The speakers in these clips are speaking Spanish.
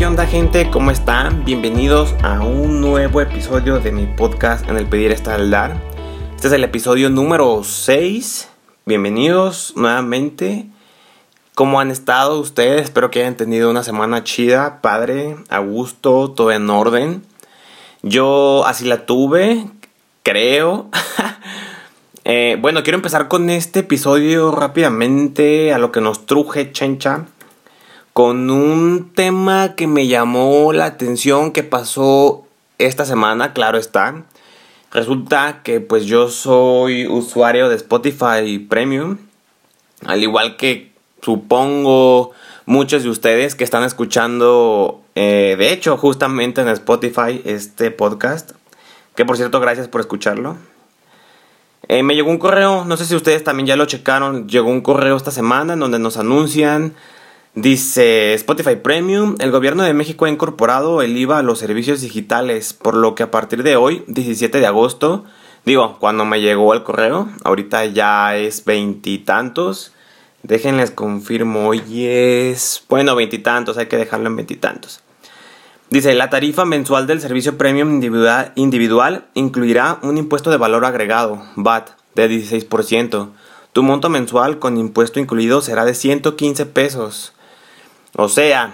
¿qué onda gente? ¿Cómo están? Bienvenidos a un nuevo episodio de mi podcast en el Pedir está al dar. Este es el episodio número 6. Bienvenidos nuevamente. ¿Cómo han estado ustedes? Espero que hayan tenido una semana chida, padre, a gusto, todo en orden. Yo así la tuve, creo. Eh, bueno, quiero empezar con este episodio rápidamente a lo que nos truje Chencha con un tema que me llamó la atención que pasó esta semana, claro está. Resulta que pues yo soy usuario de Spotify Premium, al igual que supongo muchos de ustedes que están escuchando, eh, de hecho justamente en Spotify este podcast, que por cierto gracias por escucharlo. Eh, me llegó un correo, no sé si ustedes también ya lo checaron, llegó un correo esta semana en donde nos anuncian Dice Spotify Premium, el gobierno de México ha incorporado el IVA a los servicios digitales, por lo que a partir de hoy, 17 de agosto, digo, cuando me llegó el correo, ahorita ya es veintitantos, déjenles confirmo, hoy es, bueno, veintitantos, hay que dejarlo en veintitantos. Dice, la tarifa mensual del servicio premium individual, individual incluirá un impuesto de valor agregado, VAT, de 16%. Tu monto mensual con impuesto incluido será de 115 pesos. O sea,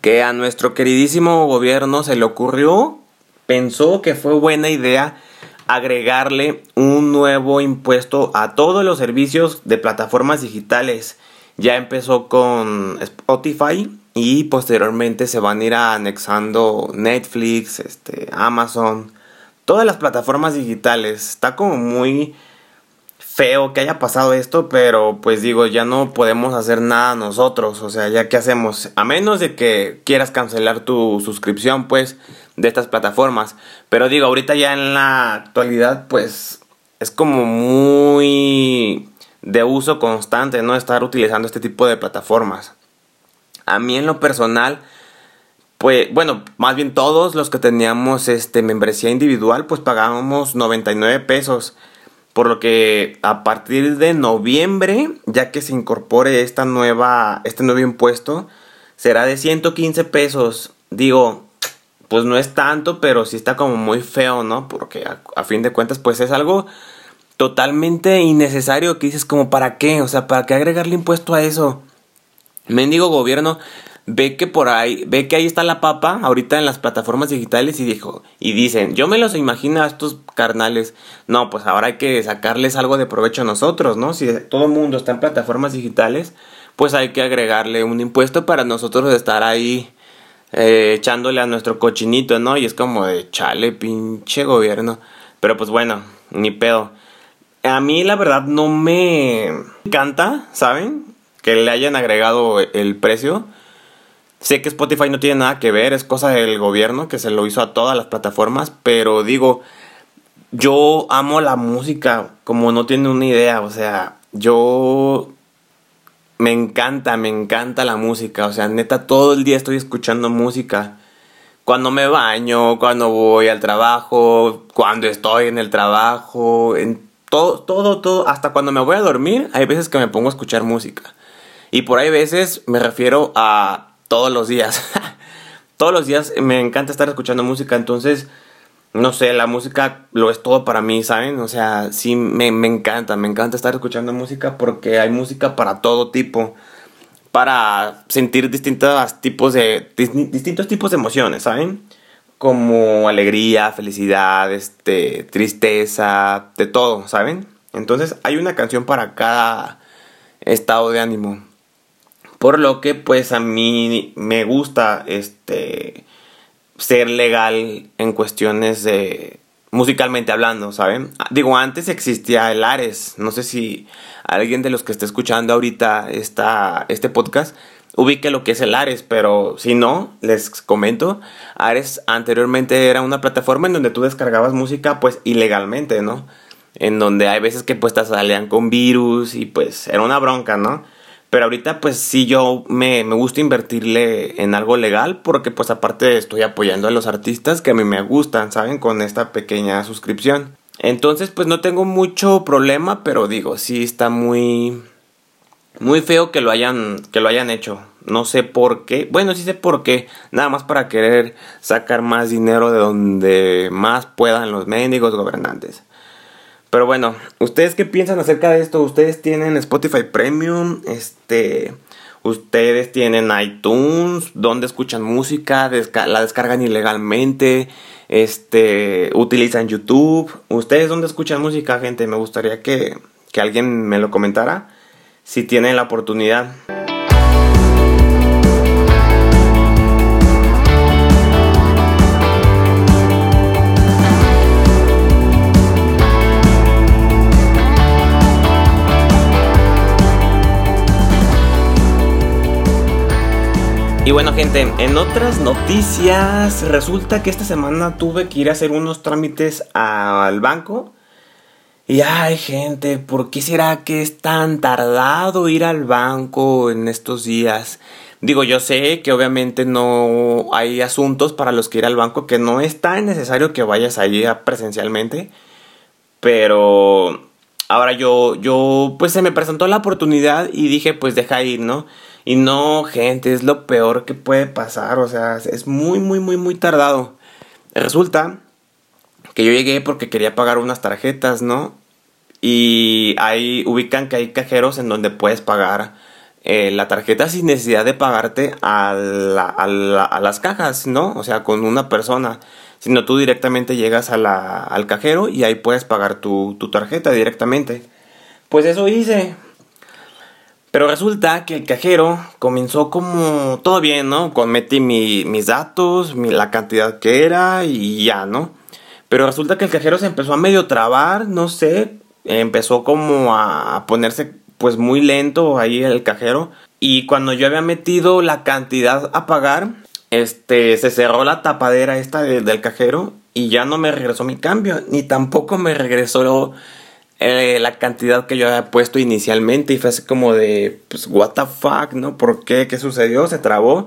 que a nuestro queridísimo gobierno se le ocurrió, pensó que fue buena idea agregarle un nuevo impuesto a todos los servicios de plataformas digitales. Ya empezó con Spotify y posteriormente se van a ir anexando Netflix, este, Amazon, todas las plataformas digitales. Está como muy feo que haya pasado esto, pero pues digo, ya no podemos hacer nada nosotros, o sea, ya qué hacemos, a menos de que quieras cancelar tu suscripción, pues, de estas plataformas. Pero digo, ahorita ya en la actualidad, pues, es como muy de uso constante, ¿no? Estar utilizando este tipo de plataformas. A mí en lo personal, pues, bueno, más bien todos los que teníamos este membresía individual, pues pagábamos 99 pesos por lo que a partir de noviembre, ya que se incorpore esta nueva, este nuevo impuesto, será de 115 pesos. Digo, pues no es tanto, pero sí está como muy feo, ¿no? Porque a, fin de cuentas, pues es algo totalmente innecesario que dices como para qué, o sea, para qué agregarle impuesto a eso. Mendigo gobierno, ve que por ahí, ve que ahí está la papa ahorita en las plataformas digitales y dijo, y dicen, yo me los imagino a estos carnales, no, pues ahora hay que sacarles algo de provecho a nosotros, ¿no? Si todo el mundo está en plataformas digitales, pues hay que agregarle un impuesto para nosotros estar ahí eh, echándole a nuestro cochinito, ¿no? Y es como de chale, pinche gobierno. Pero pues bueno, ni pedo. A mí la verdad no me encanta, ¿saben? Que le hayan agregado el precio. Sé que Spotify no tiene nada que ver, es cosa del gobierno que se lo hizo a todas las plataformas, pero digo, yo amo la música como no tiene una idea, o sea, yo me encanta, me encanta la música, o sea, neta todo el día estoy escuchando música. Cuando me baño, cuando voy al trabajo, cuando estoy en el trabajo, en todo, todo, todo, hasta cuando me voy a dormir, hay veces que me pongo a escuchar música. Y por ahí veces me refiero a todos los días. todos los días me encanta estar escuchando música, entonces, no sé, la música lo es todo para mí, ¿saben? O sea, sí, me, encanta, me encanta estar escuchando música porque hay música para todo tipo, para sentir distintos tipos de, distintos tipos de emociones, ¿saben? Como alegría, felicidad, este, tristeza, de todo, ¿saben? Entonces hay una canción para cada estado de ánimo. Por lo que pues a mí me gusta este ser legal en cuestiones de musicalmente hablando, ¿saben? Ah, digo, antes existía el Ares, no sé si alguien de los que esté escuchando ahorita esta, este podcast ubique lo que es el Ares, pero si no, les comento, Ares anteriormente era una plataforma en donde tú descargabas música pues ilegalmente, ¿no? En donde hay veces que pues te salían con virus y pues era una bronca, ¿no? Pero ahorita pues sí yo me, gusta invertirle en algo legal porque pues aparte estoy apoyando a los artistas que a mí me gustan, ¿saben? Con esta pequeña suscripción. Entonces pues no tengo mucho problema, pero digo, sí está muy muy feo que lo hayan que lo hayan hecho. No sé por qué. Bueno, sí sé por qué. Nada más para querer sacar más dinero de donde más puedan los mendigos gobernantes. Pero bueno, ¿ustedes qué piensan acerca de esto? ¿Ustedes tienen Spotify Premium? Este. Ustedes tienen iTunes, donde escuchan música, la descargan ilegalmente, este, utilizan YouTube. ¿Ustedes dónde escuchan música, gente? Me gustaría que, que alguien me lo comentara si tienen la oportunidad. Y bueno gente, en otras noticias, resulta que esta semana tuve que ir a hacer unos trámites al banco. Y ay gente, ¿por qué será que es tan tardado ir al banco en estos días? Digo, yo sé que obviamente no hay asuntos para los que ir al banco, que no es tan necesario que vayas allí presencialmente. Pero ahora yo, yo, pues se me presentó la oportunidad y dije, pues deja ir, ¿no? Y no, gente, es lo peor que puede pasar. O sea, es muy, muy, muy, muy tardado. Resulta que yo llegué porque quería pagar unas tarjetas, ¿no? Y ahí ubican que hay cajeros en donde puedes pagar eh, la tarjeta sin necesidad de pagarte a, las cajas, ¿no? O sea, con una persona. Sino tú directamente llegas al cajero y ahí puedes pagar tu, tu tarjeta directamente. Pues eso hice. Pero resulta que el cajero comenzó como todo bien, ¿no? Con metí mis datos, la cantidad que era y ya, ¿no? Pero resulta que el cajero se empezó a medio trabar, no sé, empezó como a ponerse pues muy lento ahí el cajero. Y cuando yo había metido la cantidad a pagar, este, se cerró la tapadera esta del cajero y ya no me regresó mi cambio, ni tampoco me regresó eh, la cantidad que yo había puesto inicialmente y fue así como de, pues, what the fuck, ¿no? ¿Por qué? ¿Qué sucedió? Se trabó.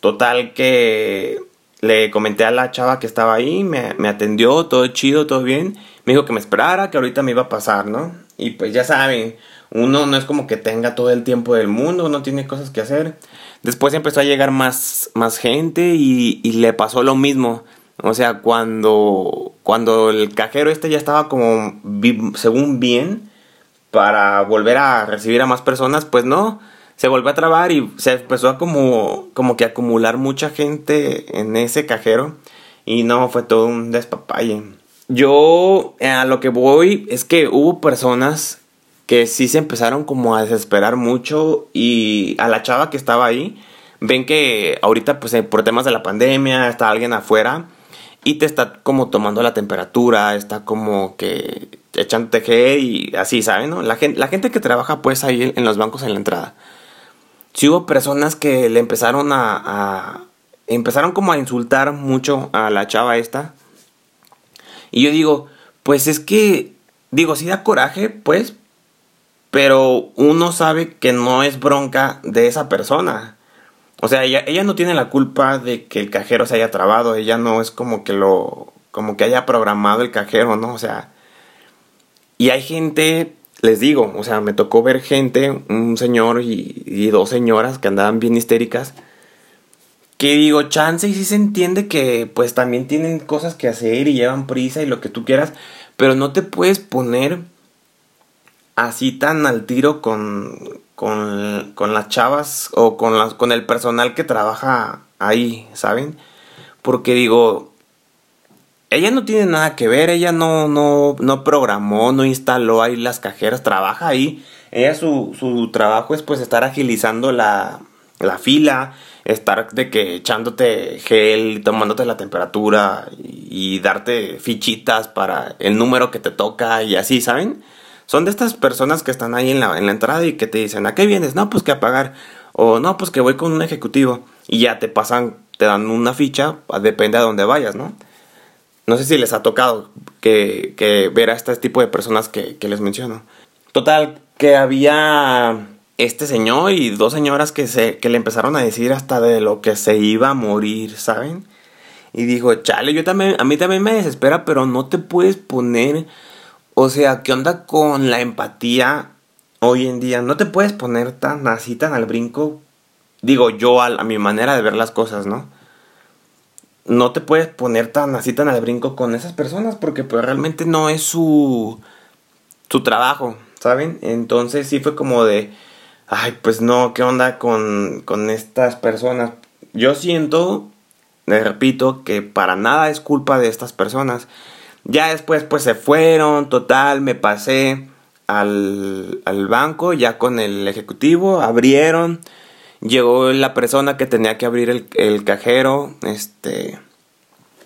Total que le comenté a la chava que estaba ahí, me, me, atendió, todo chido, todo bien. Me dijo que me esperara, que ahorita me iba a pasar, ¿no? Y pues ya saben, uno no es como que tenga todo el tiempo del mundo, uno tiene cosas que hacer. Después empezó a llegar más, más gente y, y le pasó lo mismo. O sea, cuando, cuando el cajero este ya estaba como según bien para volver a recibir a más personas, pues no, se volvió a trabar y se empezó a como, como que acumular mucha gente en ese cajero y no, fue todo un despapalle. Yo eh, a lo que voy es que hubo personas que sí se empezaron como a desesperar mucho y a la chava que estaba ahí, ven que ahorita pues eh, por temas de la pandemia está alguien afuera y te está como tomando la temperatura, está como que echándote gel y así, ¿saben? No? La, gente, la gente que trabaja pues ahí en los bancos en la entrada. Hubo personas que le empezaron a, empezaron como a insultar mucho a la chava esta. Y yo digo, pues es que, digo, sí da coraje, pues, pero uno sabe que no es bronca de esa persona. O sea, ella, no tiene la culpa de que el cajero se haya trabado, ella no es como que lo, como que haya programado el cajero, ¿no? O sea, y hay gente, les digo, o sea, me tocó ver gente, un señor y, dos señoras que andaban bien histéricas, que digo, chance y sí se entiende que pues también tienen cosas que hacer y llevan prisa y lo que tú quieras, pero no te puedes poner así tan al tiro con, con, las chavas o con, las, con el personal que trabaja ahí, ¿saben? Porque digo, ella no tiene nada que ver, ella no, no, no programó, no instaló ahí las cajeras, trabaja ahí. Ella su, su trabajo es pues estar agilizando la, la fila, estar de que echándote gel, tomándote la temperatura y, darte fichitas para el número que te toca y así, ¿saben? Son de estas personas que están ahí en la, en la entrada y que te dicen, ¿a qué vienes? No, pues que a pagar. O no, pues que voy con un ejecutivo. Y ya te pasan, te dan una ficha, depende a dónde vayas, ¿no? No sé si les ha tocado que, que ver a este tipo de personas que, que les menciono. Total, que había este señor y dos señoras que, se, que le empezaron a decir hasta de lo que se iba a morir, ¿saben? Y dijo, chale, yo también, a mí también me desespera, pero no te puedes poner o sea, ¿qué onda con la empatía hoy en día? No te puedes poner tan así, tan al brinco digo yo a, mi manera de ver las cosas, ¿no? No te puedes poner tan así tan al brinco con esas personas porque pues realmente no es su, su trabajo, ¿saben? Entonces sí fue como de, ay, pues no, ¿qué onda con, con estas personas? Yo siento, le repito, que para nada es culpa de estas personas. Ya después pues se fueron, total, me pasé al, al banco ya con el ejecutivo, abrieron, llegó la persona que tenía que abrir el, el cajero, este,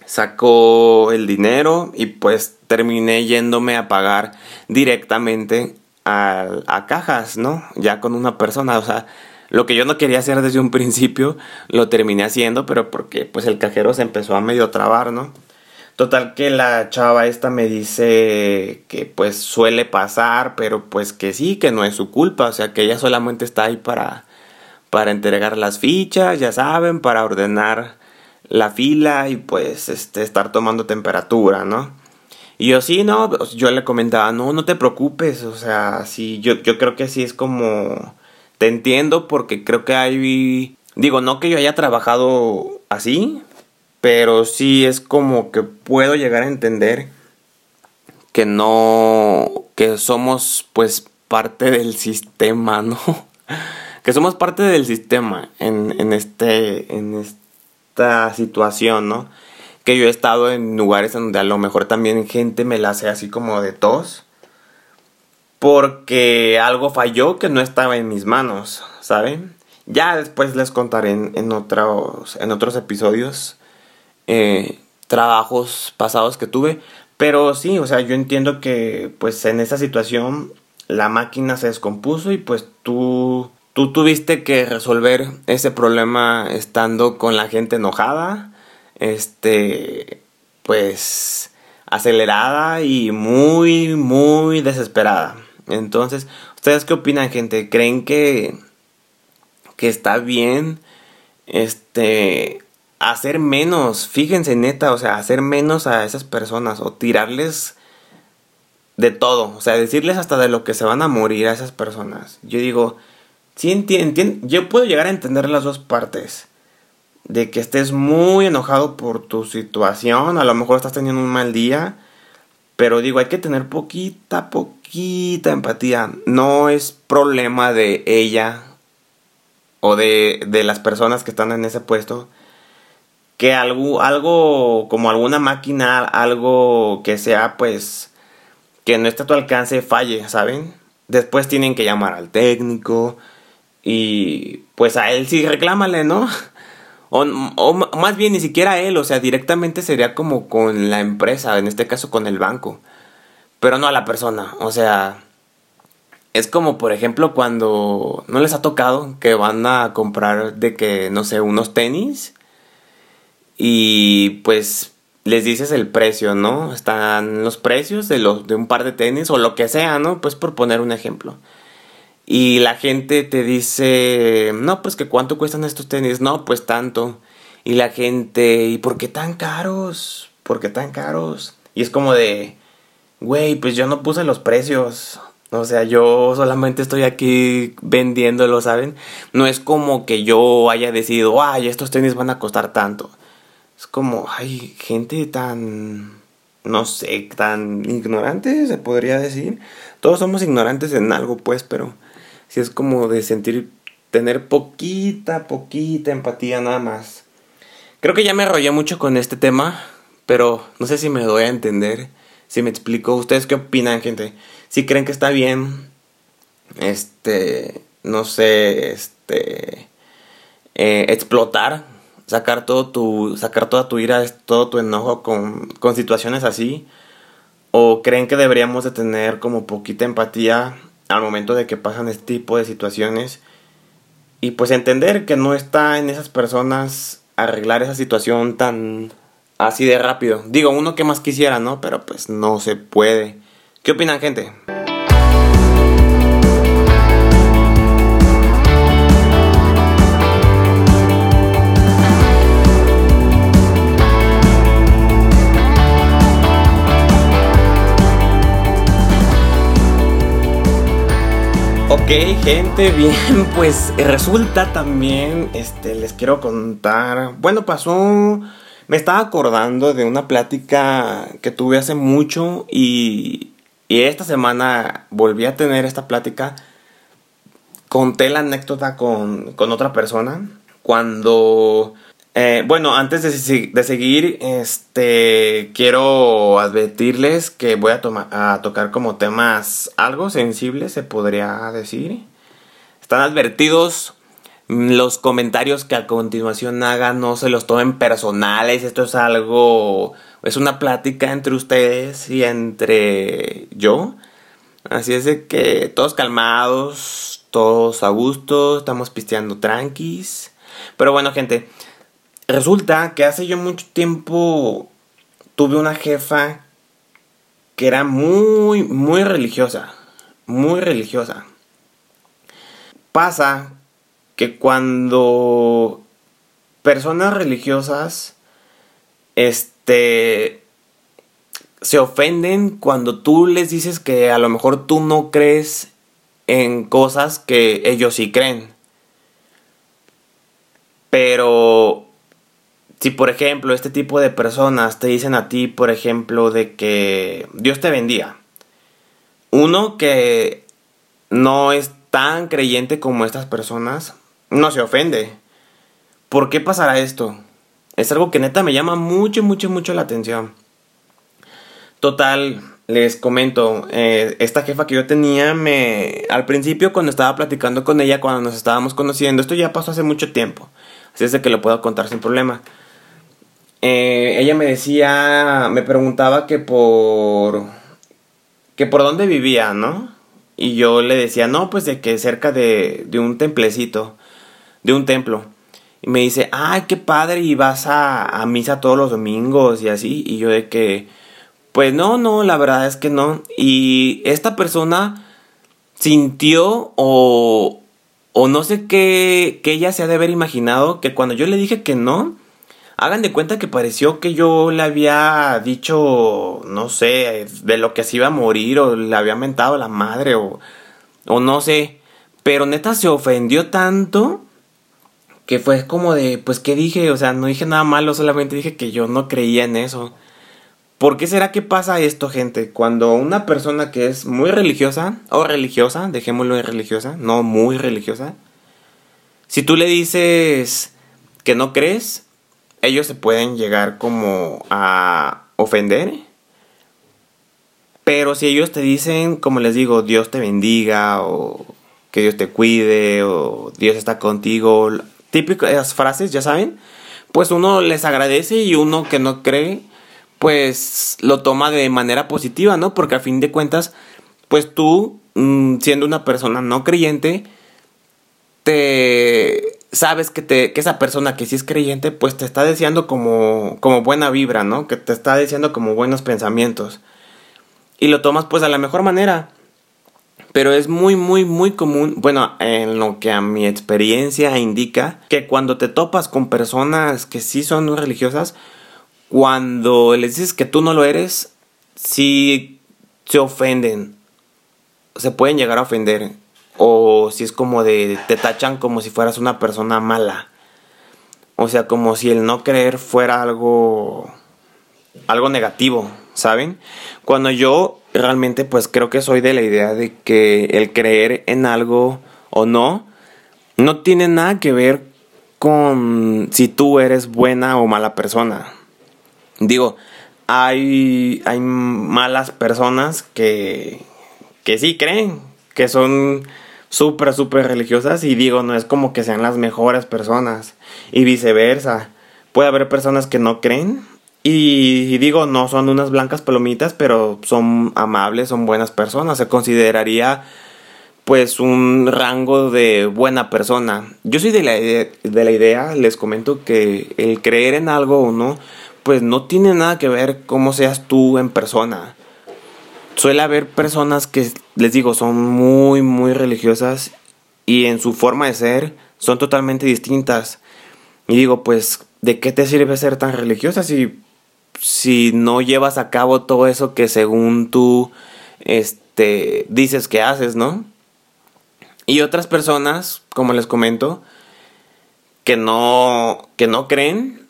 sacó el dinero y pues terminé yéndome a pagar directamente a, a, cajas, ¿no? Ya con una persona, o sea, lo que yo no quería hacer desde un principio, lo terminé haciendo, pero porque pues el cajero se empezó a medio trabar, ¿no? Total que la chava esta me dice que pues suele pasar, pero pues que sí, que no es su culpa, o sea que ella solamente está ahí para, para entregar las fichas, ya saben, para ordenar la fila y pues este, estar tomando temperatura, ¿no? Y yo sí, no, pues, yo le comentaba, no, no te preocupes, o sea, sí, yo, yo creo que sí es como, te entiendo porque creo que hay, digo, no que yo haya trabajado así, pero sí es como que puedo llegar a entender que no, que somos pues parte del sistema, ¿no? que somos parte del sistema en, en, este, en esta situación, ¿no? Que yo he estado en lugares donde a lo mejor también gente me la hace así como de tos. Porque algo falló que no estaba en mis manos, ¿saben? Ya después les contaré en, en otros, en otros episodios eh, trabajos pasados que tuve. Pero sí, o sea, yo entiendo que pues en esa situación la máquina se descompuso y pues tú, tú tuviste que resolver ese problema estando con la gente enojada, este, pues acelerada y muy, muy desesperada. Entonces, ¿ustedes qué opinan, gente? ¿Creen que, que está bien este hacer menos, fíjense neta, o sea, hacer menos a esas personas o tirarles de todo, o sea, decirles hasta de lo que se van a morir a esas personas. Yo digo, sí entiendo, yo puedo llegar a entender las dos partes. De que estés muy enojado por tu situación, a lo mejor estás teniendo un mal día, pero digo, hay que tener poquita, poquita empatía. No es problema de ella o de, de las personas que están en ese puesto que algo, algo como alguna máquina, algo que sea pues que no esté a tu alcance falle, ¿saben? Después tienen que llamar al técnico y pues a él sí reclámale, ¿no? O, o, más bien ni siquiera a él, o sea, directamente sería como con la empresa, en este caso con el banco, pero no a la persona, o sea, es como por ejemplo cuando no les ha tocado que van a comprar de que, no sé, unos tenis y pues les dices el precio, ¿no? Están los precios de, los, de un par de tenis o lo que sea, ¿no? Pues por poner un ejemplo. Y la gente te dice, no, pues que cuánto cuestan estos tenis, no, pues tanto. Y la gente, ¿y por qué tan caros? ¿Por qué tan caros? Y es como de, güey, pues yo no puse los precios. O sea, yo solamente estoy aquí vendiéndolo, ¿saben? No es como que yo haya decidido, ay, estos tenis van a costar tanto. Es como, hay gente tan, no sé, tan ignorante, se podría decir. Todos somos ignorantes en algo, pues, pero si es como de sentir, tener poquita, poquita empatía nada más. Creo que ya me arrollé mucho con este tema, pero no sé si me doy a entender, si me explico. ¿Ustedes qué opinan, gente? Si creen que está bien, este, no sé, este, eh, explotar sacar todo tu sacar toda tu ira, todo tu enojo con, con situaciones así o creen que deberíamos de tener como poquita empatía al momento de que pasan este tipo de situaciones y pues entender que no está en esas personas arreglar esa situación tan así de rápido. Digo, uno que más quisiera, ¿no? Pero pues no se puede. ¿Qué opinan, gente? Ok, gente, bien, pues resulta también, este, les quiero contar, bueno, pasó, me estaba acordando de una plática que tuve hace mucho y, y esta semana volví a tener esta plática, conté la anécdota con, con otra persona, cuando eh, bueno, antes de, seguir, este, quiero advertirles que voy a, tocar como temas algo sensibles, se podría decir. Están advertidos los comentarios que a continuación hagan, no se los tomen personales. Esto es algo, es una plática entre ustedes y entre yo. Así es de que todos calmados, todos a gusto, estamos pisteando tranquis. Pero bueno, gente, Resulta que hace yo mucho tiempo tuve una jefa que era muy, muy religiosa. Muy religiosa. Pasa que cuando personas religiosas este se ofenden cuando tú les dices que a lo mejor tú no crees en cosas que ellos sí creen. Pero si por ejemplo este tipo de personas te dicen a ti, por ejemplo, de que Dios te bendiga. Uno que no es tan creyente como estas personas, no se ofende. ¿Por qué pasará esto? Es algo que neta me llama mucho, mucho, mucho la atención. Total, les comento, eh, esta jefa que yo tenía, me, al principio cuando estaba platicando con ella, cuando nos estábamos conociendo, esto ya pasó hace mucho tiempo, así es de que lo puedo contar sin problema. Eh, ella me decía, me preguntaba que por, que por dónde vivía, ¿no? Y yo le decía, no, pues de que cerca de, de un templecito, de un templo. Y me dice, ay, qué padre, y vas a, a misa todos los domingos y así. Y yo de que, pues no, no, la verdad es que no. Y esta persona sintió o, o no sé qué, que ella se ha de haber imaginado que cuando yo le dije que no, Hagan de cuenta que pareció que yo le había dicho, no sé, de lo que se iba a morir o le había mentado a la madre o, o no sé. Pero neta se ofendió tanto que fue como de, pues, ¿qué dije? O sea, no dije nada malo, solamente dije que yo no creía en eso. ¿Por qué será que pasa esto, gente? Cuando una persona que es muy religiosa, o religiosa, dejémoslo en religiosa, no muy religiosa, si tú le dices que no crees, ellos se pueden llegar como a ofender. Pero si ellos te dicen, como les digo, Dios te bendiga o que Dios te cuide o Dios está contigo, típicas frases, ya saben, pues uno les agradece y uno que no cree, pues lo toma de manera positiva, ¿no? Porque a fin de cuentas, pues tú, mm, siendo una persona no creyente, te sabes que, te, que esa persona que sí es creyente, pues te está deseando como, como buena vibra, ¿no? Que te está deseando como buenos pensamientos. Y lo tomas pues a la mejor manera. Pero es muy, muy, muy común, bueno, en lo que a mi experiencia indica, que cuando te topas con personas que sí son religiosas, cuando les dices que tú no lo eres, sí se ofenden. Se pueden llegar a ofender. O si es como de te tachan como si fueras una persona mala. O sea, como si el no creer fuera algo algo negativo, ¿saben? Cuando yo realmente pues creo que soy de la idea de que el creer en algo o no no tiene nada que ver con si tú eres buena o mala persona. Digo, hay hay malas personas que que sí creen, que son súper, súper religiosas y digo, no es como que sean las mejores personas y viceversa. Puede haber personas que no creen y, digo, no son unas blancas palomitas, pero son amables, son buenas personas. Se consideraría pues un rango de buena persona. Yo soy de la, idea, de la idea, les comento que el creer en algo o no, pues no tiene nada que ver cómo seas tú en persona suele haber personas que, les digo, son muy, muy religiosas y en su forma de ser son totalmente distintas. Y digo, pues, ¿de qué te sirve ser tan religiosa si, si no llevas a cabo todo eso que según tú este, dices que haces, ¿no? Y otras personas, como les comento, que no, que no creen,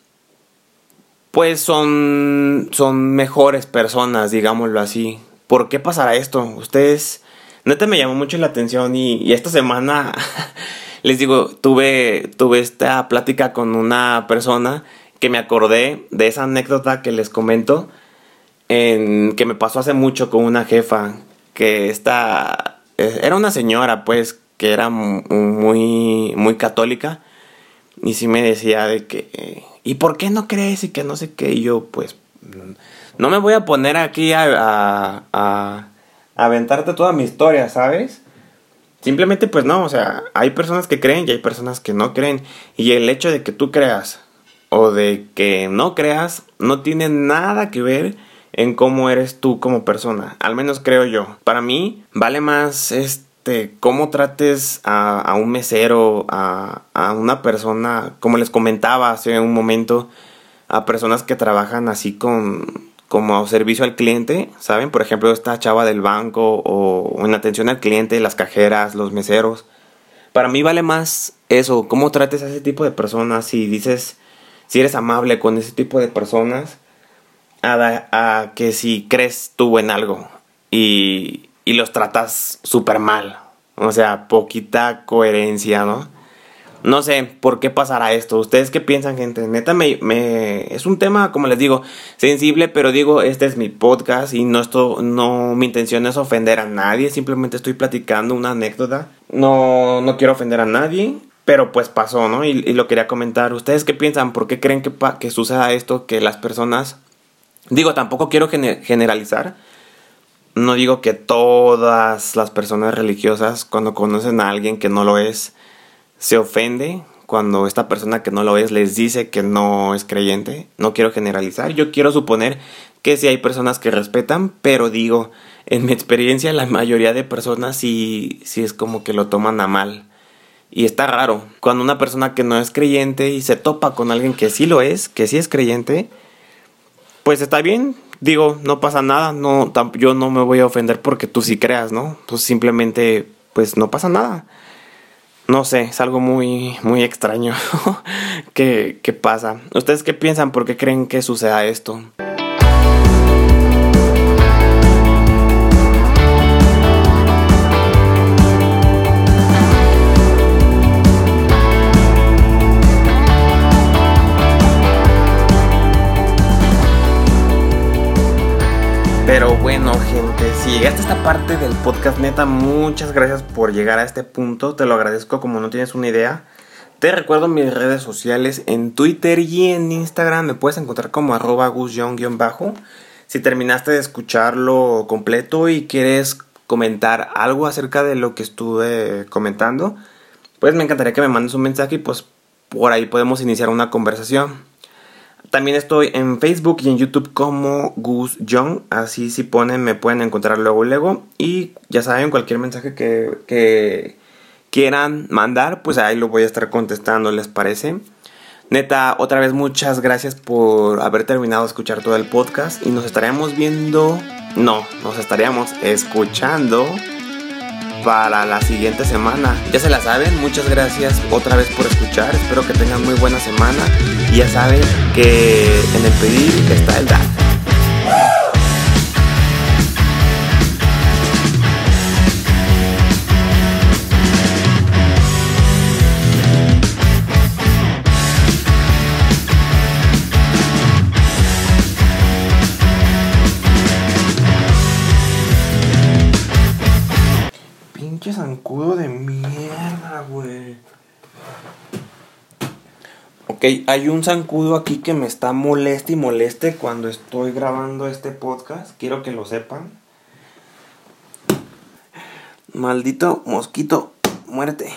pues son, son mejores personas, digámoslo así. ¿Por qué pasará esto? Ustedes, neta me llamó mucho la atención y, esta semana, les digo, tuve, tuve esta plática con una persona que me acordé de esa anécdota que les comento, en, que me pasó hace mucho con una jefa, que esta, eh, era una señora pues, que era muy, muy católica, y sí me decía de que, ¿y por qué no crees? Y que no sé qué, y yo pues, no me voy a poner aquí a, a, a aventarte toda mi historia, ¿sabes? Simplemente pues no, o sea, hay personas que creen y hay personas que no creen. Y el hecho de que tú creas o de que no creas no tiene nada que ver en cómo eres tú como persona. Al menos creo yo. Para mí vale más este cómo trates a, un mesero, a, a, una persona, como les comentaba hace un momento, a personas que trabajan así con como servicio al cliente, ¿saben? Por ejemplo, esta chava del banco o en atención al cliente, las cajeras, los meseros. Para mí vale más eso, cómo trates a ese tipo de personas. Si dices, si eres amable con ese tipo de personas, a, que si crees tú en algo y, y los tratas súper mal. O sea, poquita coherencia, ¿no? No sé por qué pasará esto. ¿Ustedes qué piensan, gente? Neta, me, es un tema, como les digo, sensible, pero digo, este es mi podcast y no, esto, no, mi intención es ofender a nadie, simplemente estoy platicando una anécdota. No, no quiero ofender a nadie, pero pues pasó, ¿no? Y, lo quería comentar. ¿Ustedes qué piensan? ¿Por qué creen que, que suceda esto? Que las personas... Digo, tampoco quiero generalizar. No digo que todas las personas religiosas cuando conocen a alguien que no lo es, se ofende cuando esta persona que no lo es les dice que no es creyente. No quiero generalizar. Yo quiero suponer que sí hay personas que respetan, pero digo, en mi experiencia la mayoría de personas sí, sí es como que lo toman a mal. Y está raro. Cuando una persona que no es creyente y se topa con alguien que sí lo es, que sí es creyente, pues está bien. Digo, no pasa nada. No, yo no me voy a ofender porque tú sí creas, ¿no? Pues simplemente, pues no pasa nada. No sé, es algo muy, muy extraño que, que pasa. ¿Ustedes qué piensan? ¿Por qué creen que suceda esto? Pero bueno, si llegaste a esta parte del podcast, neta, muchas gracias por llegar a este punto. Te lo agradezco como no tienes una idea. Te recuerdo mis redes sociales en Twitter y en Instagram. Me puedes encontrar como arroba bajo Si terminaste de escucharlo completo y quieres comentar algo acerca de lo que estuve comentando, pues me encantaría que me mandes un mensaje y pues por ahí podemos iniciar una conversación. También estoy en Facebook y en YouTube como Gus Young. Así si ponen, me pueden encontrar luego luego. Y ya saben, cualquier mensaje que, que quieran mandar, pues ahí lo voy a estar contestando, ¿les parece? Neta, otra vez muchas gracias por haber terminado de escuchar todo el podcast. Y nos estaremos viendo. No, nos estaríamos escuchando para la siguiente semana. Ya se la saben, muchas gracias otra vez por escuchar. Espero que tengan muy buena semana. Y ya saben que en el pedir está el dar. Hay un zancudo aquí que me está moleste y moleste cuando estoy grabando este podcast. Quiero que lo sepan. Maldito mosquito, muerte.